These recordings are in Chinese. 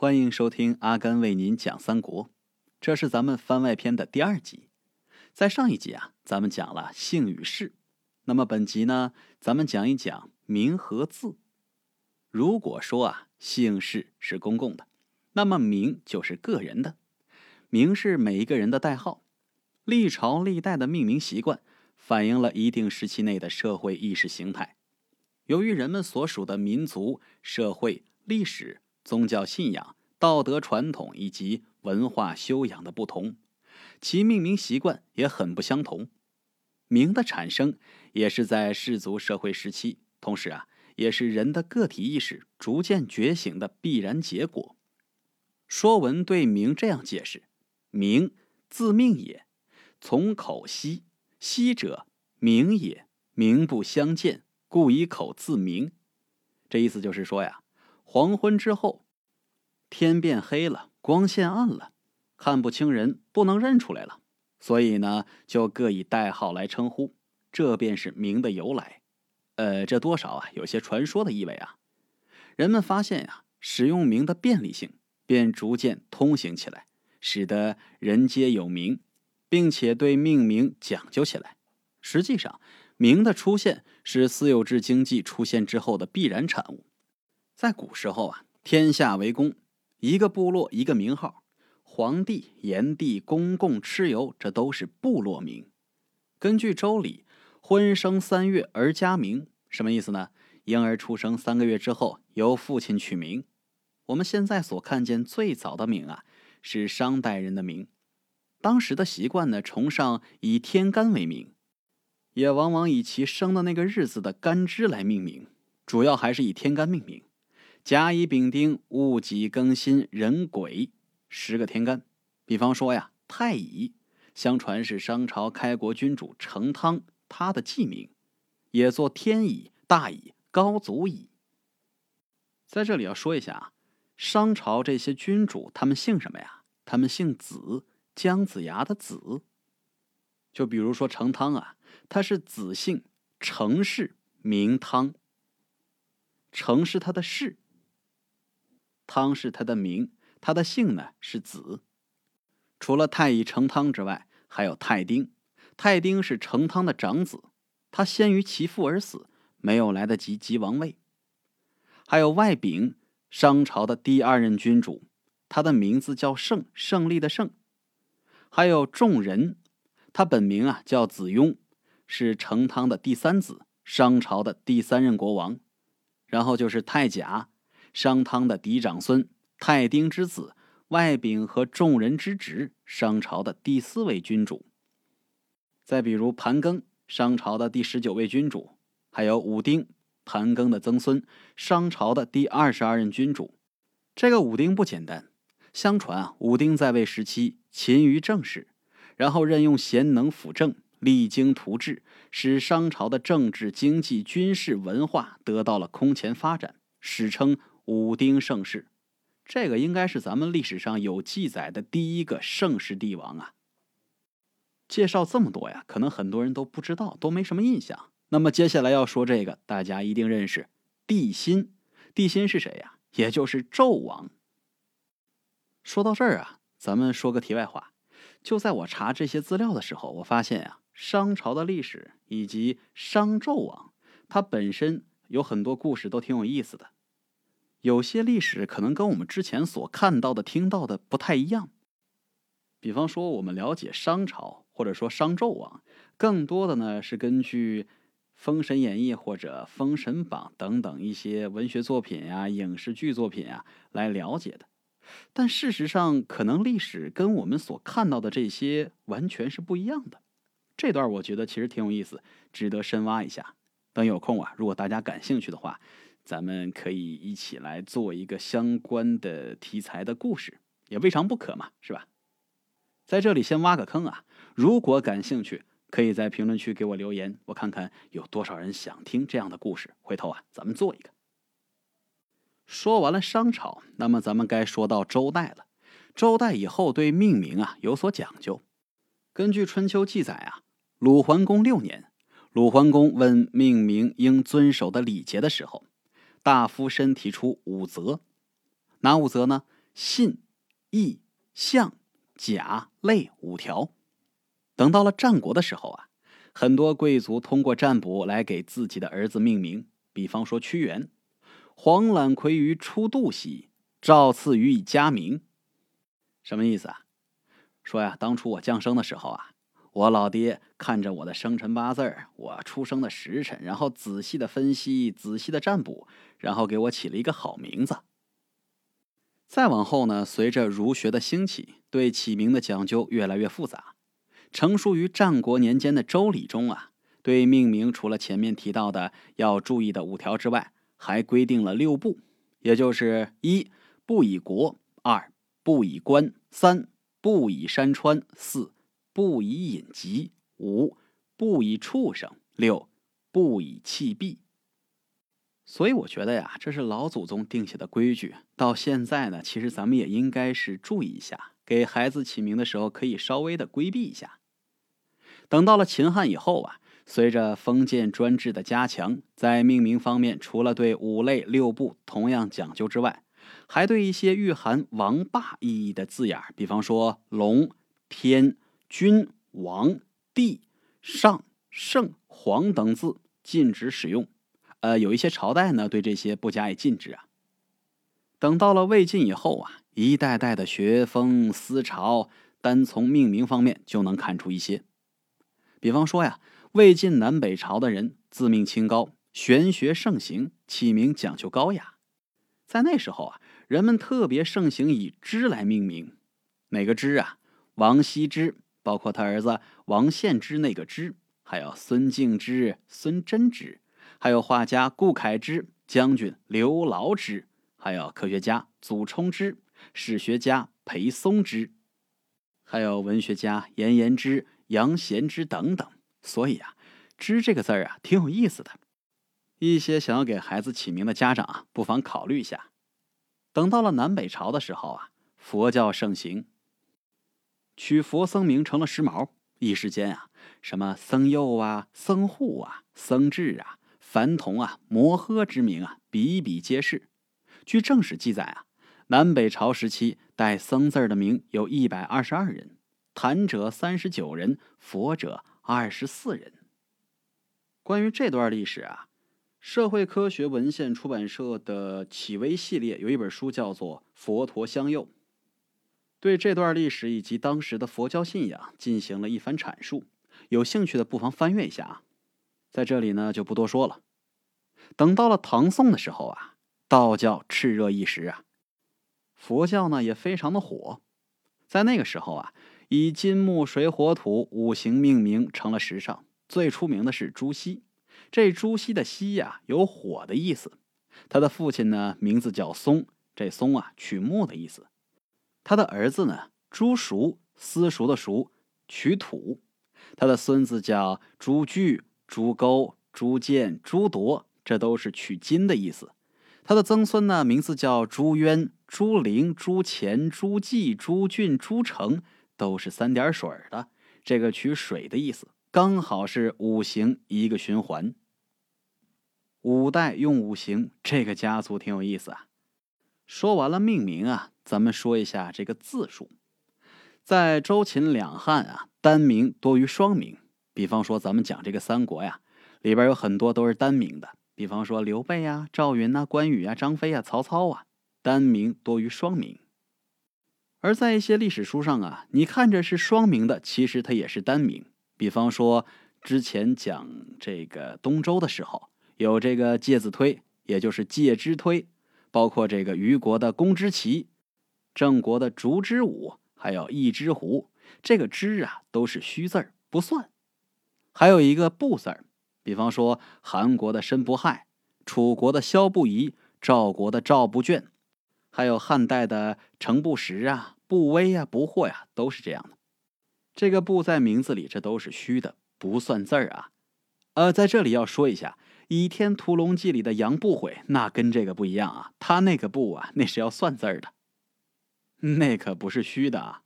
欢迎收听阿甘为您讲三国，这是咱们番外篇的第二集。在上一集啊，咱们讲了姓与氏，那么本集呢，咱们讲一讲名和字。如果说啊，姓氏是公共的，那么名就是个人的。名是每一个人的代号。历朝历代的命名习惯，反映了一定时期内的社会意识形态。由于人们所属的民族、社会、历史。宗教信仰、道德传统以及文化修养的不同，其命名习惯也很不相同。名的产生也是在氏族社会时期，同时啊，也是人的个体意识逐渐觉醒的必然结果。《说文》对名这样解释：“名，自命也，从口息。息者，名也。名不相见，故以口自名。”这意思就是说呀。黄昏之后，天变黑了，光线暗了，看不清人，不能认出来了，所以呢，就各以代号来称呼，这便是名的由来。呃，这多少啊，有些传说的意味啊。人们发现呀，使用名的便利性，便逐渐通行起来，使得人皆有名，并且对命名讲究起来。实际上，名的出现是私有制经济出现之后的必然产物。在古时候啊，天下为公，一个部落一个名号，皇帝、炎帝、公共、蚩尤，这都是部落名。根据《周礼》，婚生三月而加名，什么意思呢？婴儿出生三个月之后，由父亲取名。我们现在所看见最早的名啊，是商代人的名。当时的习惯呢，崇尚以天干为名，也往往以其生的那个日子的干支来命名，主要还是以天干命名。甲乙丙丁戊己庚辛壬癸十个天干，比方说呀，太乙，相传是商朝开国君主成汤他的祭名，也作天乙、大乙、高祖乙。在这里要说一下啊，商朝这些君主他们姓什么呀？他们姓子，姜子牙的子。就比如说成汤啊，他是子姓，成氏，名汤。成是他的氏。汤是他的名，他的姓呢是子。除了太乙成汤之外，还有太丁。太丁是成汤的长子，他先于其父而死，没有来得及即王位。还有外丙，商朝的第二任君主，他的名字叫胜，胜利的胜。还有仲人，他本名啊叫子雍，是成汤的第三子，商朝的第三任国王。然后就是太甲。商汤的嫡长孙，太丁之子，外丙和众人之侄，商朝的第四位君主。再比如盘庚，商朝的第十九位君主，还有武丁，盘庚的曾孙，商朝的第二十二任君主。这个武丁不简单，相传啊，武丁在位时期勤于政事，然后任用贤能辅政，励精图治，使商朝的政治、经济、军事、文化得到了空前发展，史称。武丁盛世，这个应该是咱们历史上有记载的第一个盛世帝王啊。介绍这么多呀，可能很多人都不知道，都没什么印象。那么接下来要说这个，大家一定认识帝辛。帝辛是谁呀？也就是纣王。说到这儿啊，咱们说个题外话。就在我查这些资料的时候，我发现呀，商朝的历史以及商纣王，他本身有很多故事都挺有意思的。有些历史可能跟我们之前所看到的、听到的不太一样。比方说，我们了解商朝或者说商纣王，更多的呢是根据《封神演义》或者《封神榜》等等一些文学作品呀、影视剧作品呀来了解的。但事实上，可能历史跟我们所看到的这些完全是不一样的。这段我觉得其实挺有意思，值得深挖一下。等有空啊，如果大家感兴趣的话。咱们可以一起来做一个相关的题材的故事，也未尝不可嘛，是吧？在这里先挖个坑啊！如果感兴趣，可以在评论区给我留言，我看看有多少人想听这样的故事。回头啊，咱们做一个。说完了商朝，那么咱们该说到周代了。周代以后对命名啊有所讲究。根据春秋记载啊，鲁桓公六年，鲁桓公问命名应遵守的礼节的时候。大夫申提出五则，哪五则呢？信、义、相、甲、类五条。等到了战国的时候啊，很多贵族通过占卜来给自己的儿子命名，比方说屈原：“黄览葵于初度兮，赵赐予以佳名。”什么意思啊？说呀，当初我降生的时候啊。我老爹看着我的生辰八字我出生的时辰，然后仔细的分析，仔细的占卜，然后给我起了一个好名字。再往后呢，随着儒学的兴起，对起名的讲究越来越复杂。成书于战国年间的《周礼》中啊，对命名除了前面提到的要注意的五条之外，还规定了六不，也就是一不以国，二不以官，三不以山川，四。不以隐疾，五不以畜生，六不以弃弊。所以我觉得呀，这是老祖宗定下的规矩。到现在呢，其实咱们也应该是注意一下，给孩子起名的时候可以稍微的规避一下。等到了秦汉以后啊，随着封建专制的加强，在命名方面，除了对五类六部同样讲究之外，还对一些蕴含王霸意义的字眼，比方说龙、天。君、王、帝、上、圣、皇等字禁止使用，呃，有一些朝代呢对这些不加以禁止啊。等到了魏晋以后啊，一代代的学风思潮，单从命名方面就能看出一些。比方说呀，魏晋南北朝的人自命清高，玄学盛行，起名讲究高雅。在那时候啊，人们特别盛行以支来命名，哪个支啊？王羲之。包括他儿子王献之那个之，还有孙敬之、孙真之，还有画家顾恺之、将军刘牢之，还有科学家祖冲之、史学家裴松之，还有文学家颜延之、杨贤之等等。所以啊，“之”这个字儿啊，挺有意思的。一些想要给孩子起名的家长啊，不妨考虑一下。等到了南北朝的时候啊，佛教盛行。取佛僧名成了时髦，一时间啊，什么僧佑啊、僧护啊、僧智啊、凡童啊、摩诃之名啊，比比皆是。据正史记载啊，南北朝时期带僧字的名有一百二十二人，坛者三十九人，佛者二十四人。关于这段历史啊，社会科学文献出版社的启微系列有一本书叫做《佛陀相佑》。对这段历史以及当时的佛教信仰进行了一番阐述，有兴趣的不妨翻阅一下啊。在这里呢就不多说了。等到了唐宋的时候啊，道教炽热一时啊，佛教呢也非常的火。在那个时候啊，以金木水火土五行命名成了时尚。最出名的是朱熹，这朱熹的熹呀有火的意思。他的父亲呢名字叫松，这松啊取木的意思。他的儿子呢，朱熟，私塾的熟，取土；他的孙子叫朱据、朱钩、朱建、朱铎，这都是取金的意思。他的曾孙呢，名字叫朱渊、朱灵、朱乾、朱季、朱俊、朱成，都是三点水的，这个取水的意思，刚好是五行一个循环。五代用五行，这个家族挺有意思啊。说完了命名啊。咱们说一下这个字数，在周秦两汉啊，单名多于双名。比方说，咱们讲这个三国呀，里边有很多都是单名的。比方说刘备呀、赵云呐、关羽啊、张飞啊、曹操啊，单名多于双名。而在一些历史书上啊，你看着是双名的，其实它也是单名。比方说之前讲这个东周的时候，有这个介子推，也就是介之推，包括这个虞国的公之奇。郑国的烛之武，还有一之狐，这个之啊都是虚字儿，不算。还有一个不字儿，比方说韩国的申不害，楚国的萧不疑，赵国的赵不倦，还有汉代的程不识啊、不威啊、不惑呀，都是这样的。这个不在名字里，这都是虚的，不算字儿啊。呃，在这里要说一下，《倚天屠龙记》里的杨不悔，那跟这个不一样啊，他那个不啊，那是要算字儿的。那可不是虚的啊。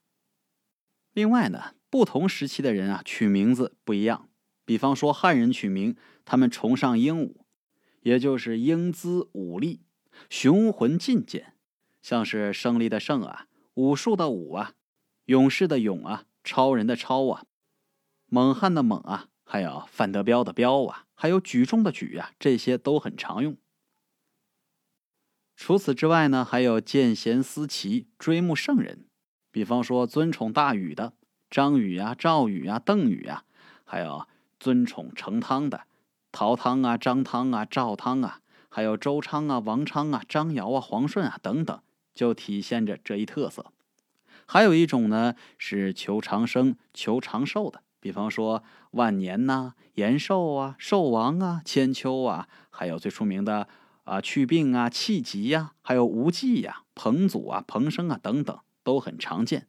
另外呢，不同时期的人啊，取名字不一样。比方说汉人取名，他们崇尚英武，也就是英姿武力、雄浑劲健；像是胜利的胜啊，武术的武啊，勇士的勇啊，超人的超啊，猛汉的猛啊，还有范德彪的彪啊，还有举重的举啊，这些都很常用。除此之外呢，还有见贤思齐、追慕圣人，比方说尊崇大禹的张禹啊、赵禹啊、邓禹啊，还有尊崇成汤的陶汤啊、张汤啊、赵汤啊，还有周昌啊、王昌啊、张尧啊、黄顺啊等等，就体现着这一特色。还有一种呢，是求长生、求长寿的，比方说万年呐、延寿啊、寿王啊、千秋啊，还有最出名的。啊，去病啊，气急呀，还有无忌呀，彭祖啊，彭生啊，等等都很常见。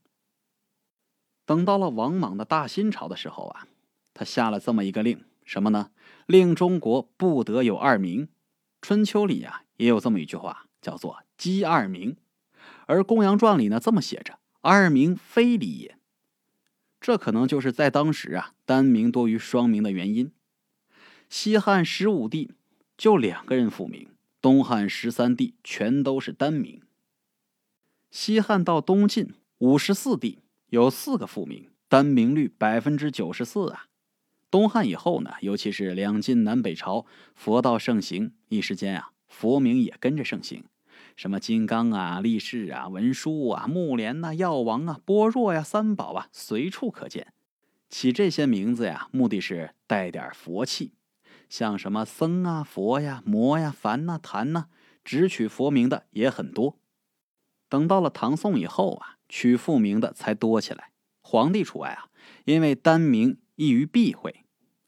等到了王莽的大新朝的时候啊，他下了这么一个令，什么呢？令中国不得有二名。春秋里啊也有这么一句话，叫做“姬二名”，而公羊传里呢这么写着：“二名非礼也。”这可能就是在当时啊单名多于双名的原因。西汉十五帝就两个人复名。东汉十三帝全都是单名。西汉到东晋五十四帝有四个复名，单名率百分之九十四啊。东汉以后呢，尤其是两晋南北朝，佛道盛行，一时间啊，佛名也跟着盛行，什么金刚啊、力士啊、文殊啊、木莲呐、药王啊、般若呀、三宝啊，随处可见。起这些名字呀，目的是带点佛气。像什么僧啊、佛呀、魔呀、凡呐、坛呐，只取佛名的也很多。等到了唐宋以后啊，取复名的才多起来，皇帝除外啊，因为单名易于避讳。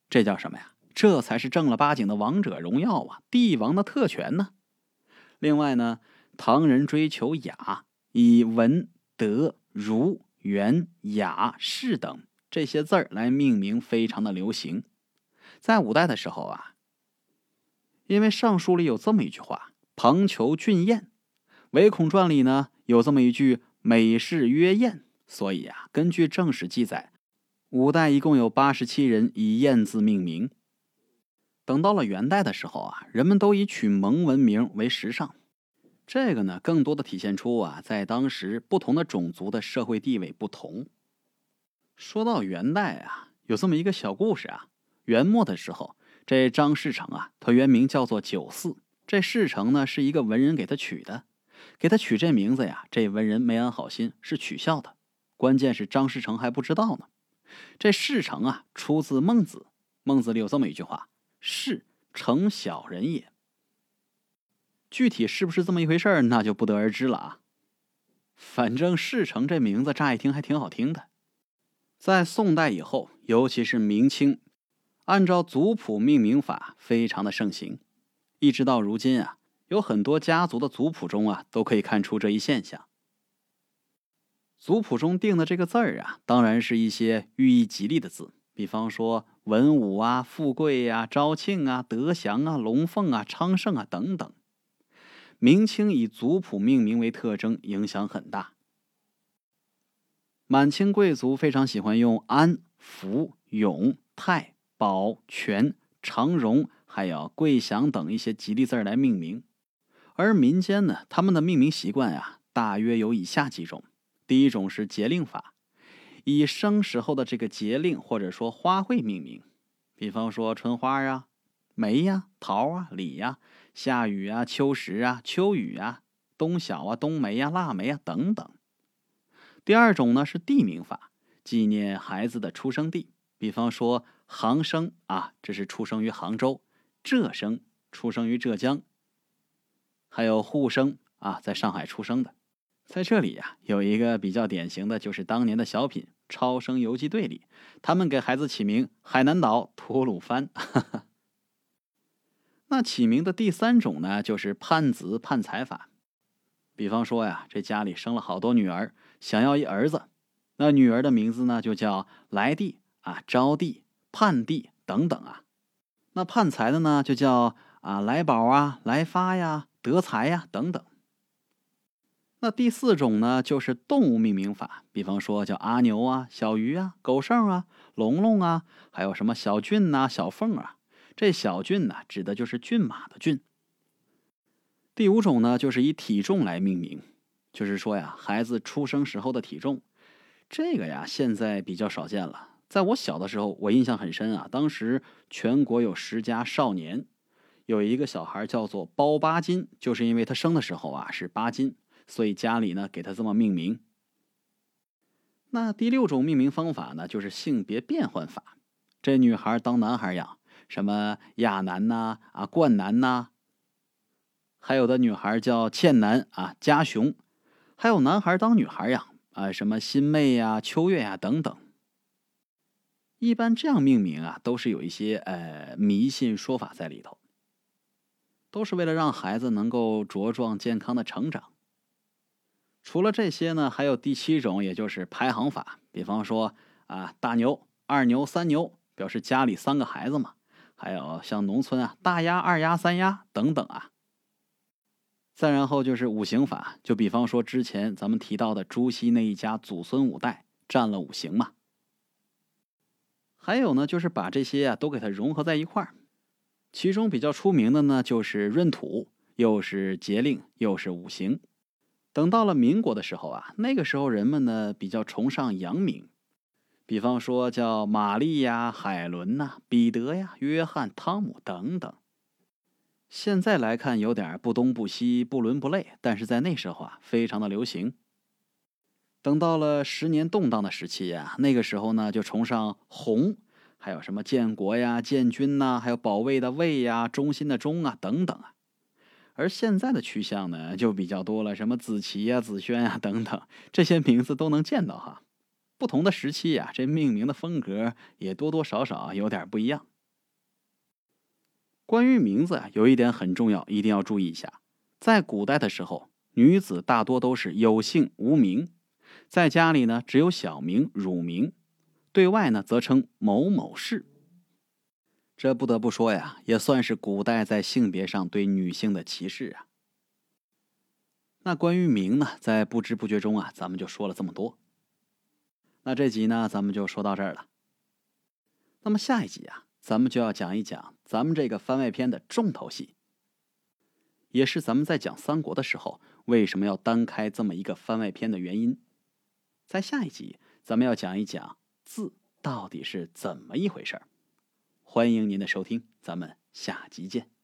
这叫什么呀？这才是正儿八经的王者荣耀啊，帝王的特权呢。另外呢，唐人追求雅，以文、德、儒、元、雅、士等这些字儿来命名，非常的流行。在五代的时候啊，因为尚书里有这么一句话“旁求俊彦”，唯恐传里呢有这么一句“美士曰彦”，所以啊，根据正史记载，五代一共有八十七人以“彦”字命名。等到了元代的时候啊，人们都以取蒙文名为时尚，这个呢，更多的体现出啊，在当时不同的种族的社会地位不同。说到元代啊，有这么一个小故事啊。元末的时候，这张士诚啊，他原名叫做九四。这士诚呢，是一个文人给他取的，给他取这名字呀。这文人没安好心，是取笑的。关键是张士诚还不知道呢。这士诚啊，出自孟子，孟子里有这么一句话：“士诚小人也。”具体是不是这么一回事儿那就不得而知了啊。反正士诚这名字乍一听还挺好听的。在宋代以后，尤其是明清。按照族谱命名法，非常的盛行，一直到如今啊，有很多家族的族谱中啊，都可以看出这一现象。族谱中定的这个字儿啊，当然是一些寓意吉利的字，比方说文武啊、富贵呀、昭庆啊、德祥啊、龙凤啊、昌盛啊等等。明清以族谱命名为特征，影响很大。满清贵族非常喜欢用安、福、永、泰。保全、长荣，还有贵祥等一些吉利字来命名，而民间呢，他们的命名习惯呀，大约有以下几种：第一种是节令法，以生时候的这个节令或者说花卉命名，比方说春花啊、梅呀、桃啊、李呀、夏雨啊、秋实啊、秋雨啊、冬晓啊、冬梅呀、腊梅啊等等。第二种呢是地名法，纪念孩子的出生地，比方说。杭生啊，这是出生于杭州；浙生出生于浙江；还有沪生啊，在上海出生的。在这里呀，有一个比较典型的就是当年的小品《超生游击队》里，他们给孩子起名海南岛、吐鲁番。那起名的第三种呢，就是盼子盼财法。比方说呀，这家里生了好多女儿，想要一儿子，那女儿的名字呢就叫来帝啊，招娣。盼地等等啊，那盼财的呢，就叫啊来宝啊、来发呀、得财呀等等。那第四种呢，就是动物命名法，比方说叫阿牛啊、小鱼啊、狗剩啊、龙龙啊，还有什么小俊呐、小凤啊。这小俊呢，指的就是骏马的骏。第五种呢，就是以体重来命名，就是说呀，孩子出生时候的体重，这个呀现在比较少见了。在我小的时候，我印象很深啊，当时全国有十佳少年，有一个小孩叫做包八斤，就是因为他生的时候啊是八斤，所以家里呢给他这么命名。那第六种命名方法呢，就是性别变换法。这女孩当男孩养，什么亚男呐、啊冠男呐，还有的女孩叫倩男啊、家雄，还有男孩当女孩养啊，什么新妹呀、秋月呀等等。一般这样命名啊，都是有一些呃迷信说法在里头，都是为了让孩子能够茁壮健康的成长。除了这些呢，还有第七种，也就是排行法。比方说啊，大牛、二牛、三牛，表示家里三个孩子嘛。还有像农村啊，大鸭、二鸭、三鸭等等啊。再然后就是五行法，就比方说之前咱们提到的朱熹那一家祖孙五代占了五行嘛。还有呢，就是把这些啊都给它融合在一块儿。其中比较出名的呢，就是闰土，又是节令，又是五行。等到了民国的时候啊，那个时候人们呢比较崇尚阳明，比方说叫玛丽呀、海伦呐、彼得呀、约翰、汤姆等等。现在来看有点不东不西、不伦不类，但是在那时候啊非常的流行。等到了十年动荡的时期呀，那个时候呢就崇尚红，还有什么建国呀、建军呐，还有保卫的卫呀、忠心的忠啊等等啊。而现在的趋向呢，就比较多了，什么子琪呀、子轩呀等等，这些名字都能见到哈。不同的时期呀，这命名的风格也多多少少有点不一样。关于名字啊，有一点很重要，一定要注意一下。在古代的时候，女子大多都是有姓无名，在家里呢只有小名、乳名，对外呢则称某某氏。这不得不说呀，也算是古代在性别上对女性的歧视啊。那关于名呢，在不知不觉中啊，咱们就说了这么多。那这集呢，咱们就说到这儿了。那么下一集啊，咱们就要讲一讲咱们这个番外篇的重头戏，也是咱们在讲三国的时候为什么要单开这么一个番外篇的原因。在下一集，咱们要讲一讲字到底是怎么一回事儿。欢迎您的收听，咱们下集见。